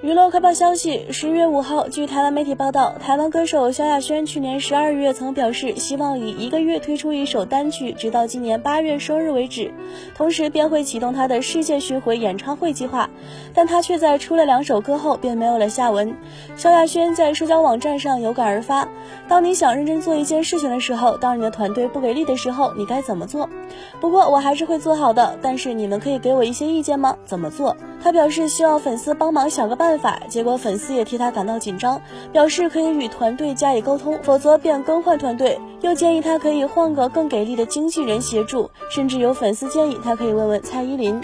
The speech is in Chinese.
娱乐快报消息：十月五号，据台湾媒体报道，台湾歌手萧亚轩去年十二月曾表示，希望以一个月推出一首单曲，直到今年八月生日为止，同时便会启动他的世界巡回演唱会计划。但他却在出了两首歌后便没有了下文。萧亚轩在社交网站上有感而发：当你想认真做一件事情的时候，当你的团队不给力的时候，你该怎么做？不过我还是会做好的，但是你们可以给我一些意见吗？怎么做？他表示希望粉丝帮忙想个办法，结果粉丝也替他感到紧张，表示可以与团队加以沟通，否则便更换团队。又建议他可以换个更给力的经纪人协助，甚至有粉丝建议他可以问问蔡依林。